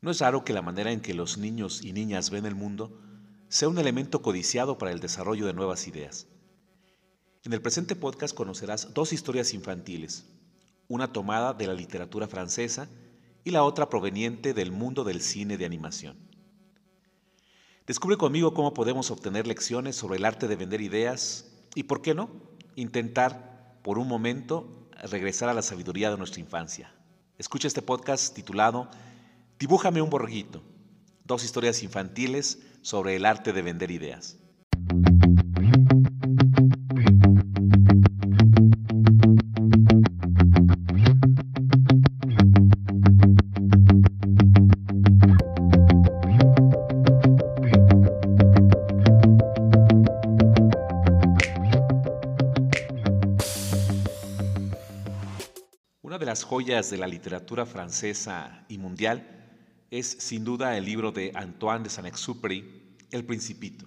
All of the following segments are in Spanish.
No es raro que la manera en que los niños y niñas ven el mundo sea un elemento codiciado para el desarrollo de nuevas ideas. En el presente podcast conocerás dos historias infantiles, una tomada de la literatura francesa y la otra proveniente del mundo del cine de animación. Descubre conmigo cómo podemos obtener lecciones sobre el arte de vender ideas y, por qué no, intentar por un momento regresar a la sabiduría de nuestra infancia. Escucha este podcast titulado Dibújame un borreguito, dos historias infantiles sobre el arte de vender ideas. Una de las joyas de la literatura francesa y mundial es sin duda el libro de Antoine de Saint-Exupéry, El Principito.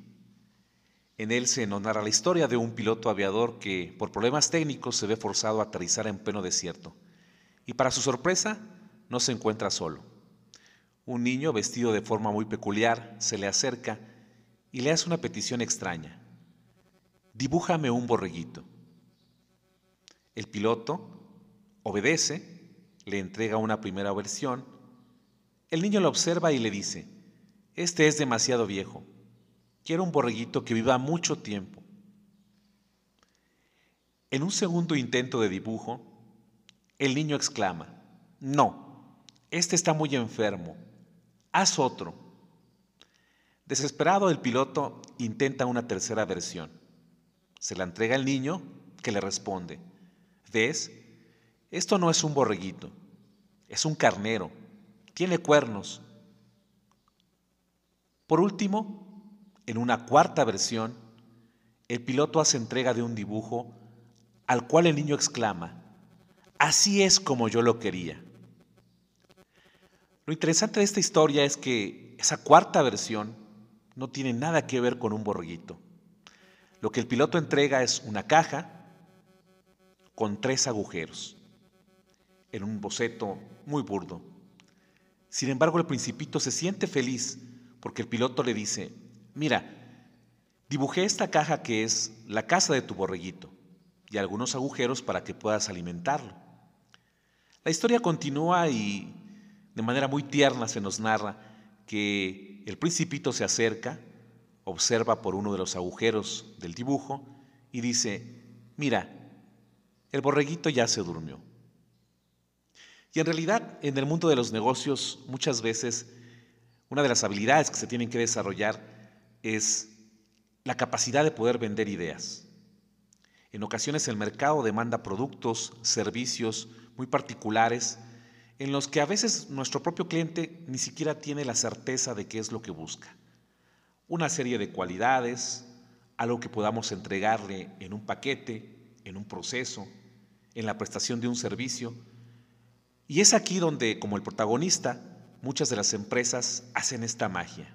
En él se nos narra la historia de un piloto aviador que por problemas técnicos se ve forzado a aterrizar en pleno desierto y para su sorpresa no se encuentra solo. Un niño vestido de forma muy peculiar se le acerca y le hace una petición extraña. Dibújame un borreguito. El piloto obedece, le entrega una primera versión. El niño lo observa y le dice, este es demasiado viejo. Quiero un borreguito que viva mucho tiempo. En un segundo intento de dibujo, el niño exclama, no, este está muy enfermo, haz otro. Desesperado, el piloto intenta una tercera versión. Se la entrega al niño, que le responde, ¿ves? Esto no es un borreguito, es un carnero, tiene cuernos. Por último, en una cuarta versión, el piloto hace entrega de un dibujo al cual el niño exclama, así es como yo lo quería. Lo interesante de esta historia es que esa cuarta versión no tiene nada que ver con un borreguito. Lo que el piloto entrega es una caja con tres agujeros en un boceto muy burdo. Sin embargo, el principito se siente feliz porque el piloto le dice, mira, dibujé esta caja que es la casa de tu borreguito y algunos agujeros para que puedas alimentarlo. La historia continúa y de manera muy tierna se nos narra que el principito se acerca, observa por uno de los agujeros del dibujo y dice, mira, el borreguito ya se durmió. Y en realidad, en el mundo de los negocios, muchas veces una de las habilidades que se tienen que desarrollar es la capacidad de poder vender ideas. En ocasiones el mercado demanda productos, servicios muy particulares en los que a veces nuestro propio cliente ni siquiera tiene la certeza de qué es lo que busca. Una serie de cualidades, algo que podamos entregarle en un paquete, en un proceso, en la prestación de un servicio, y es aquí donde, como el protagonista, muchas de las empresas hacen esta magia.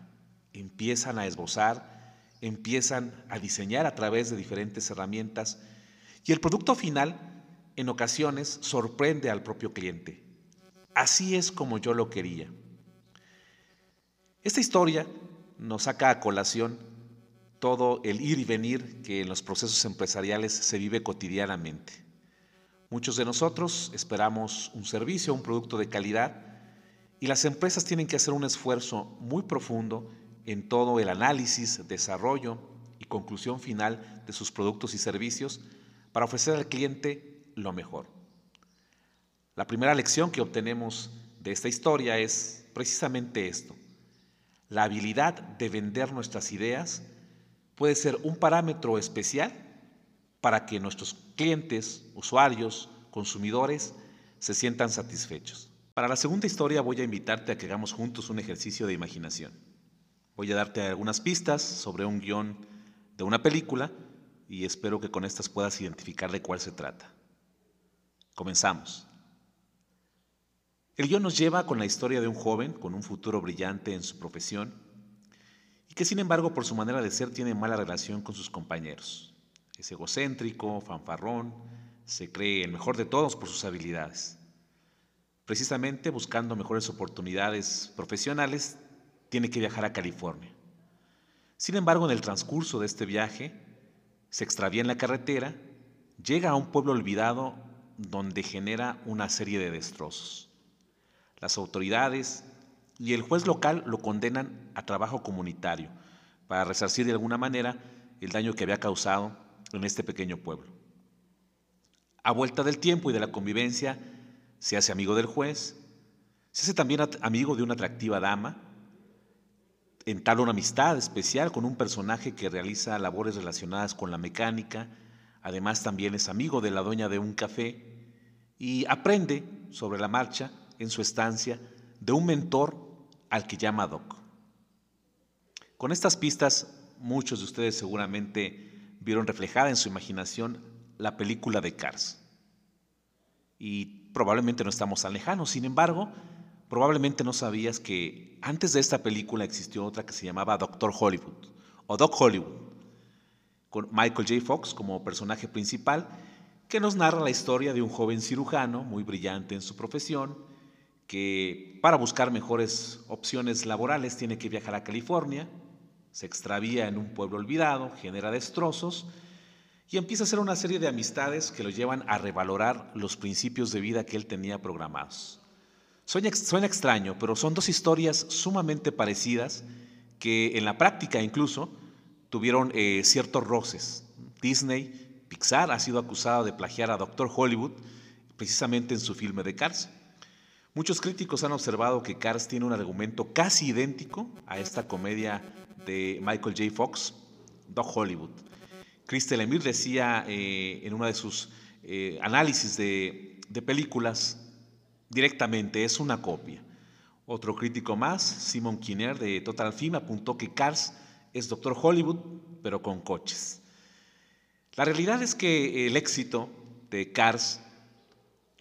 Empiezan a esbozar, empiezan a diseñar a través de diferentes herramientas y el producto final en ocasiones sorprende al propio cliente. Así es como yo lo quería. Esta historia nos saca a colación todo el ir y venir que en los procesos empresariales se vive cotidianamente. Muchos de nosotros esperamos un servicio, un producto de calidad y las empresas tienen que hacer un esfuerzo muy profundo en todo el análisis, desarrollo y conclusión final de sus productos y servicios para ofrecer al cliente lo mejor. La primera lección que obtenemos de esta historia es precisamente esto. La habilidad de vender nuestras ideas puede ser un parámetro especial para que nuestros clientes, usuarios, consumidores se sientan satisfechos. Para la segunda historia voy a invitarte a que hagamos juntos un ejercicio de imaginación. Voy a darte algunas pistas sobre un guion de una película y espero que con estas puedas identificar de cuál se trata. Comenzamos. El guion nos lleva con la historia de un joven con un futuro brillante en su profesión y que sin embargo por su manera de ser tiene mala relación con sus compañeros. Es egocéntrico, fanfarrón, se cree el mejor de todos por sus habilidades. Precisamente buscando mejores oportunidades profesionales, tiene que viajar a California. Sin embargo, en el transcurso de este viaje, se extravía en la carretera, llega a un pueblo olvidado donde genera una serie de destrozos. Las autoridades y el juez local lo condenan a trabajo comunitario para resarcir de alguna manera el daño que había causado en este pequeño pueblo. A vuelta del tiempo y de la convivencia, se hace amigo del juez, se hace también amigo de una atractiva dama, entabla una amistad especial con un personaje que realiza labores relacionadas con la mecánica, además también es amigo de la dueña de un café y aprende sobre la marcha en su estancia de un mentor al que llama Doc. Con estas pistas, muchos de ustedes seguramente vieron reflejada en su imaginación la película de Cars. Y probablemente no estamos tan lejanos, sin embargo, probablemente no sabías que antes de esta película existió otra que se llamaba Doctor Hollywood o Doc Hollywood, con Michael J. Fox como personaje principal, que nos narra la historia de un joven cirujano muy brillante en su profesión, que para buscar mejores opciones laborales tiene que viajar a California, se extravía en un pueblo olvidado, genera destrozos y empieza a hacer una serie de amistades que lo llevan a revalorar los principios de vida que él tenía programados. Suena, extraño, pero son dos historias sumamente parecidas que en la práctica incluso tuvieron eh, ciertos roces. Disney, Pixar ha sido acusado de plagiar a Doctor Hollywood precisamente en su filme de Cars. Muchos críticos han observado que Cars tiene un argumento casi idéntico a esta comedia de Michael J. Fox, Doc Hollywood. Christel Emir decía eh, en uno de sus eh, análisis de, películas directamente, es una copia. Otro crítico más, Simon Kinner de Total Film, apuntó que Cars es Doctor Hollywood, pero con coches. La realidad es que el éxito de Cars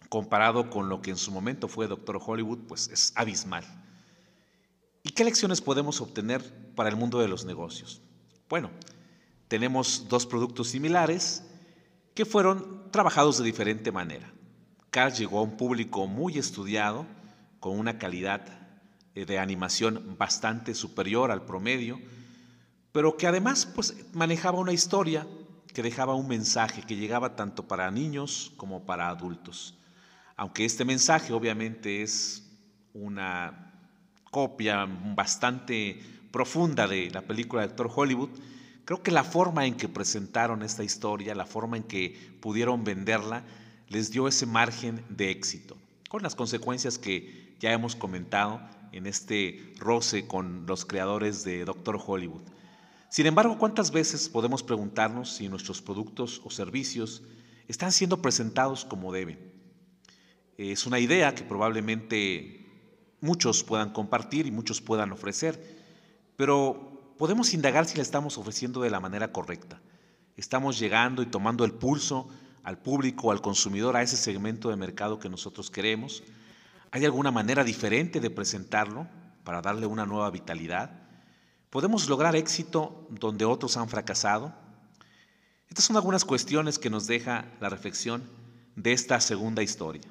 comparado con lo que en su momento fue Doctor Hollywood, pues es abismal. ¿Y qué lecciones podemos obtener para el mundo de los negocios? Bueno, tenemos dos productos similares que fueron trabajados de diferente manera. Cars llegó a un público muy estudiado, con una calidad eh, de animación bastante superior al promedio, pero que además pues, manejaba una historia que dejaba un mensaje que llegaba tanto para niños como para adultos. Aunque este mensaje obviamente es una copia bastante profunda de la película de Doctor Hollywood, creo que la forma en que presentaron esta historia, la forma en que pudieron venderla, les dio ese margen de éxito, con las consecuencias que ya hemos comentado en este roce con los creadores de Doctor Hollywood. Sin embargo, ¿cuántas veces podemos preguntarnos si nuestros productos o servicios están siendo presentados como deben? Es una idea que probablemente muchos puedan compartir y muchos puedan ofrecer, pero podemos indagar si la estamos ofreciendo de la manera correcta. Estamos llegando y tomando el pulso al público, al consumidor, a ese segmento de mercado que nosotros queremos. ¿Hay alguna manera diferente de presentarlo para darle una nueva vitalidad? ¿Podemos lograr éxito donde otros han fracasado? Estas son algunas cuestiones que nos deja la reflexión de esta segunda historia.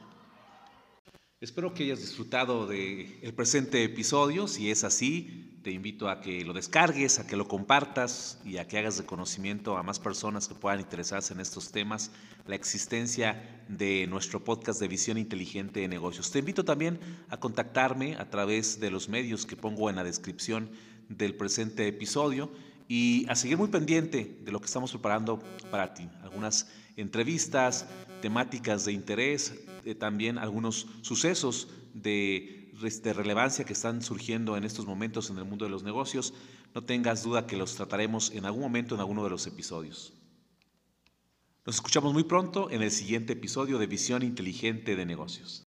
Espero que hayas disfrutado del el presente episodio. Si es así, te invito a que lo descargues, a que lo compartas y a que hagas de conocimiento a más personas que puedan interesarse en estos temas la existencia de nuestro podcast de visión inteligente de negocios. Te invito también a contactarme a través de los medios que pongo en la descripción del presente episodio y a seguir muy pendiente de lo que estamos preparando para ti. Algunas entrevistas, temáticas de interés, eh, también algunos sucesos de, de relevancia que están surgiendo en estos momentos en el mundo de los negocios. No tengas duda que los trataremos en algún momento en alguno de los episodios. Nos escuchamos muy pronto en el siguiente episodio de Visión Inteligente de Negocios.